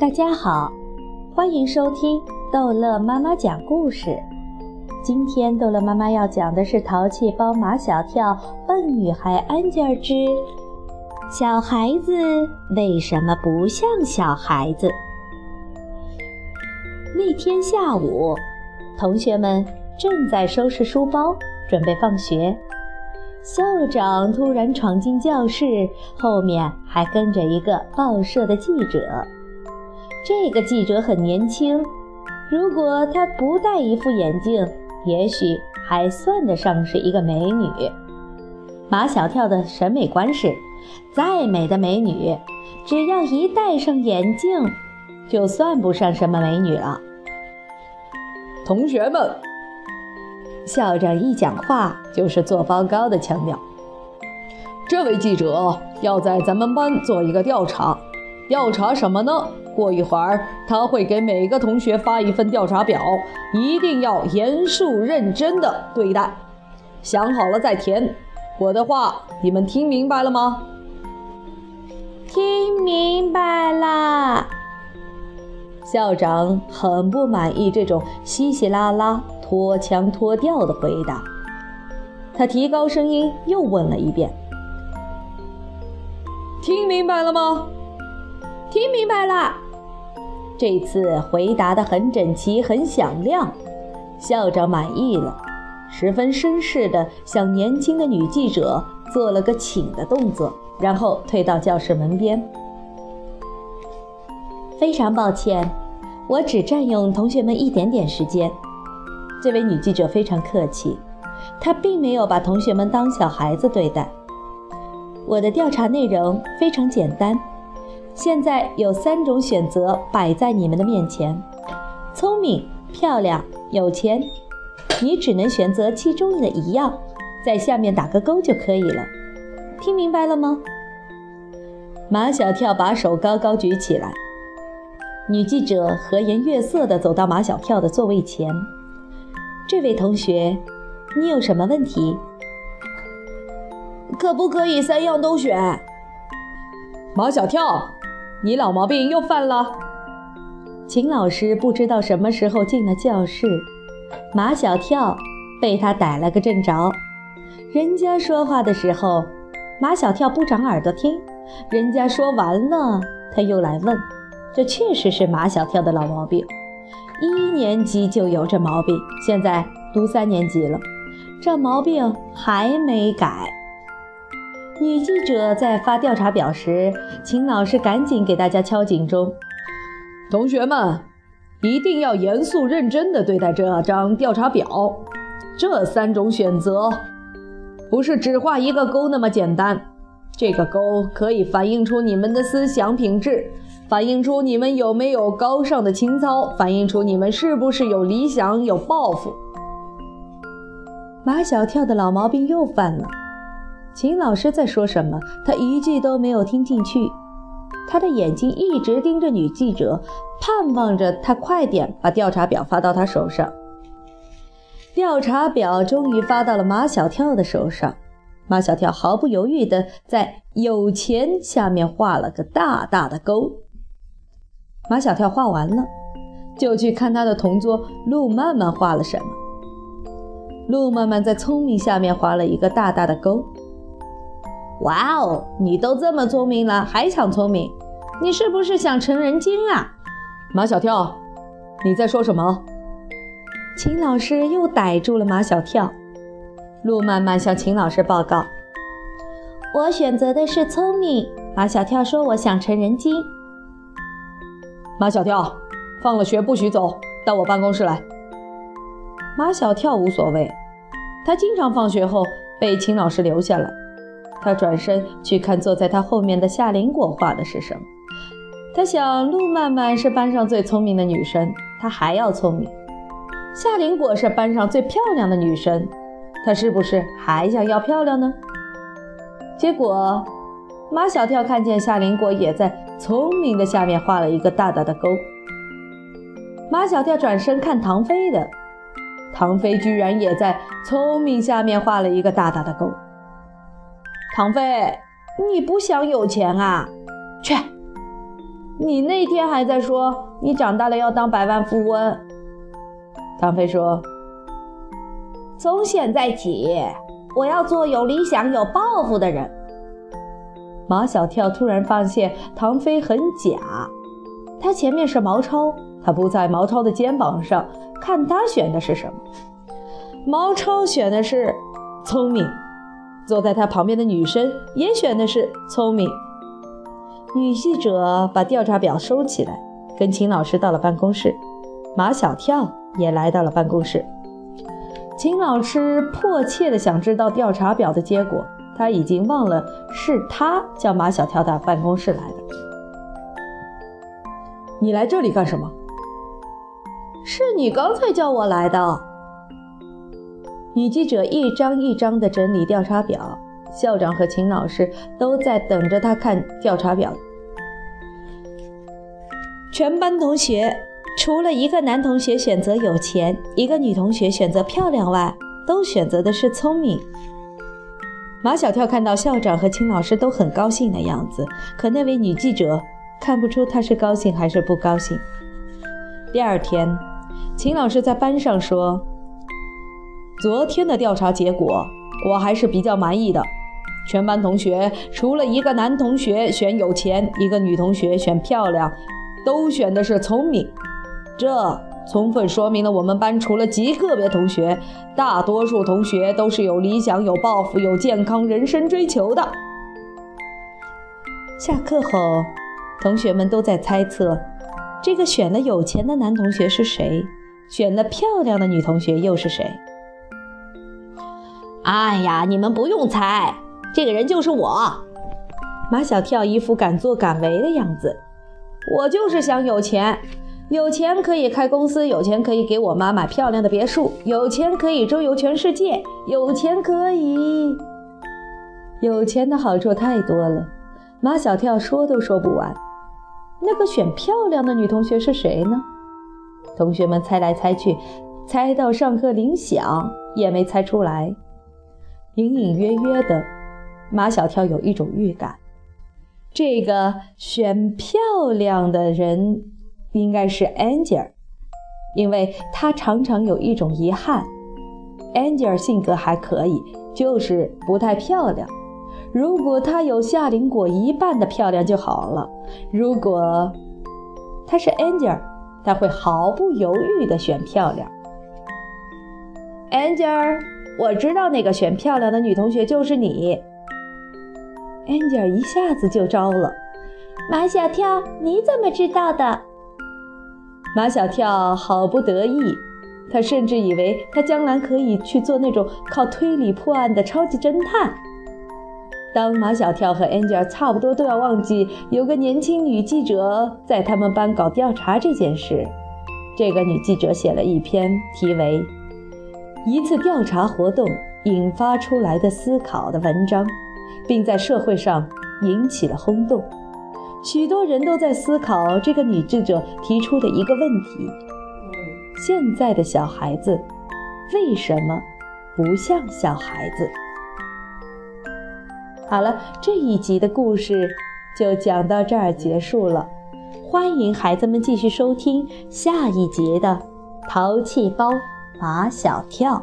大家好，欢迎收听逗乐妈妈讲故事。今天逗乐妈妈要讲的是《淘气包马小跳笨女孩安吉尔之小孩子为什么不像小孩子》。那天下午，同学们正在收拾书包，准备放学。校长突然闯进教室，后面还跟着一个报社的记者。这个记者很年轻，如果他不戴一副眼镜，也许还算得上是一个美女。马小跳的审美观是：再美的美女，只要一戴上眼镜，就算不上什么美女了。同学们。校长一讲话就是做报告的腔调。这位记者要在咱们班做一个调查，调查什么呢？过一会儿他会给每个同学发一份调查表，一定要严肃认真的对待。想好了再填。我的话你们听明白了吗？听明白了。校长很不满意这种稀稀拉拉。拖腔拖调的回答，他提高声音又问了一遍：“听明白了吗？听明白了。”这次回答的很整齐，很响亮，校长满意了，十分绅士的向年轻的女记者做了个请的动作，然后退到教室门边。非常抱歉，我只占用同学们一点点时间。这位女记者非常客气，她并没有把同学们当小孩子对待。我的调查内容非常简单，现在有三种选择摆在你们的面前：聪明、漂亮、有钱。你只能选择其中的一样，在下面打个勾就可以了。听明白了吗？马小跳把手高高举起来。女记者和颜悦色地走到马小跳的座位前。这位同学，你有什么问题？可不可以三样都选？马小跳，你老毛病又犯了。秦老师不知道什么时候进了教室，马小跳被他逮了个正着。人家说话的时候，马小跳不长耳朵听；人家说完了，他又来问。这确实是马小跳的老毛病。一年级就有这毛病，现在读三年级了，这毛病还没改。女记者在发调查表时，秦老师赶紧给大家敲警钟：同学们一定要严肃认真地对待这张调查表。这三种选择不是只画一个勾那么简单，这个勾可以反映出你们的思想品质。反映出你们有没有高尚的情操，反映出你们是不是有理想、有抱负。马小跳的老毛病又犯了。秦老师在说什么？他一句都没有听进去。他的眼睛一直盯着女记者，盼望着她快点把调查表发到他手上。调查表终于发到了马小跳的手上。马小跳毫不犹豫地在“有钱”下面画了个大大的勾。马小跳画完了，就去看他的同桌陆曼曼画了什么。陆曼曼在聪明下面画了一个大大的勾。哇哦，你都这么聪明了，还想聪明？你是不是想成人精啊？马小跳，你在说什么？秦老师又逮住了马小跳。陆曼曼向秦老师报告：“我选择的是聪明。”马小跳说：“我想成人精。”马小跳，放了学不许走，到我办公室来。马小跳无所谓，他经常放学后被秦老师留下来。他转身去看坐在他后面的夏林果画的是什么。他想，陆曼曼是班上最聪明的女生，她还要聪明。夏林果是班上最漂亮的女生，她是不是还想要漂亮呢？结果。马小跳看见夏林果也在聪明的下面画了一个大大的勾。马小跳转身看唐飞的，唐飞居然也在聪明下面画了一个大大的勾。唐飞，你不想有钱啊？去！你那天还在说你长大了要当百万富翁。唐飞说：“从现在起，我要做有理想、有抱负的人。”马小跳突然发现唐飞很假，他前面是毛超，他不在毛超的肩膀上，看他选的是什么。毛超选的是聪明，坐在他旁边的女生也选的是聪明。女记者把调查表收起来，跟秦老师到了办公室。马小跳也来到了办公室。秦老师迫切地想知道调查表的结果。他已经忘了是他叫马小跳到办公室来的。你来这里干什么？是你刚才叫我来的。女记者一张一张地整理调查表，校长和秦老师都在等着她看调查表。全班同学除了一个男同学选择有钱，一个女同学选择漂亮外，都选择的是聪明。马小跳看到校长和秦老师都很高兴的样子，可那位女记者看不出他是高兴还是不高兴。第二天，秦老师在班上说：“昨天的调查结果我还是比较满意的，全班同学除了一个男同学选有钱，一个女同学选漂亮，都选的是聪明。这……”充分说明了我们班除了极个别同学，大多数同学都是有理想、有抱负、有健康人生追求的。下课后，同学们都在猜测，这个选了有钱的男同学是谁，选了漂亮的女同学又是谁？哎呀，你们不用猜，这个人就是我。马小跳一副敢作敢为的样子，我就是想有钱。有钱可以开公司，有钱可以给我妈买漂亮的别墅，有钱可以周游全世界，有钱可以……有钱的好处太多了，马小跳说都说不完。那个选漂亮的女同学是谁呢？同学们猜来猜去，猜到上课铃响也没猜出来。隐隐约约的，马小跳有一种预感，这个选漂亮的人。应该是 Angel，因为他常常有一种遗憾。Angel 性格还可以，就是不太漂亮。如果她有夏林果一半的漂亮就好了。如果她是 Angel，他会毫不犹豫地选漂亮。Angel，我知道那个选漂亮的女同学就是你。Angel 一下子就招了。马小跳，你怎么知道的？马小跳好不得意，他甚至以为他将来可以去做那种靠推理破案的超级侦探。当马小跳和 Angel 差不多都要忘记有个年轻女记者在他们班搞调查这件事，这个女记者写了一篇题为《一次调查活动引发出来的思考》的文章，并在社会上引起了轰动。许多人都在思考这个女记者提出的一个问题：现在的小孩子为什么不像小孩子？好了，这一集的故事就讲到这儿结束了。欢迎孩子们继续收听下一节的《淘气包马小跳》。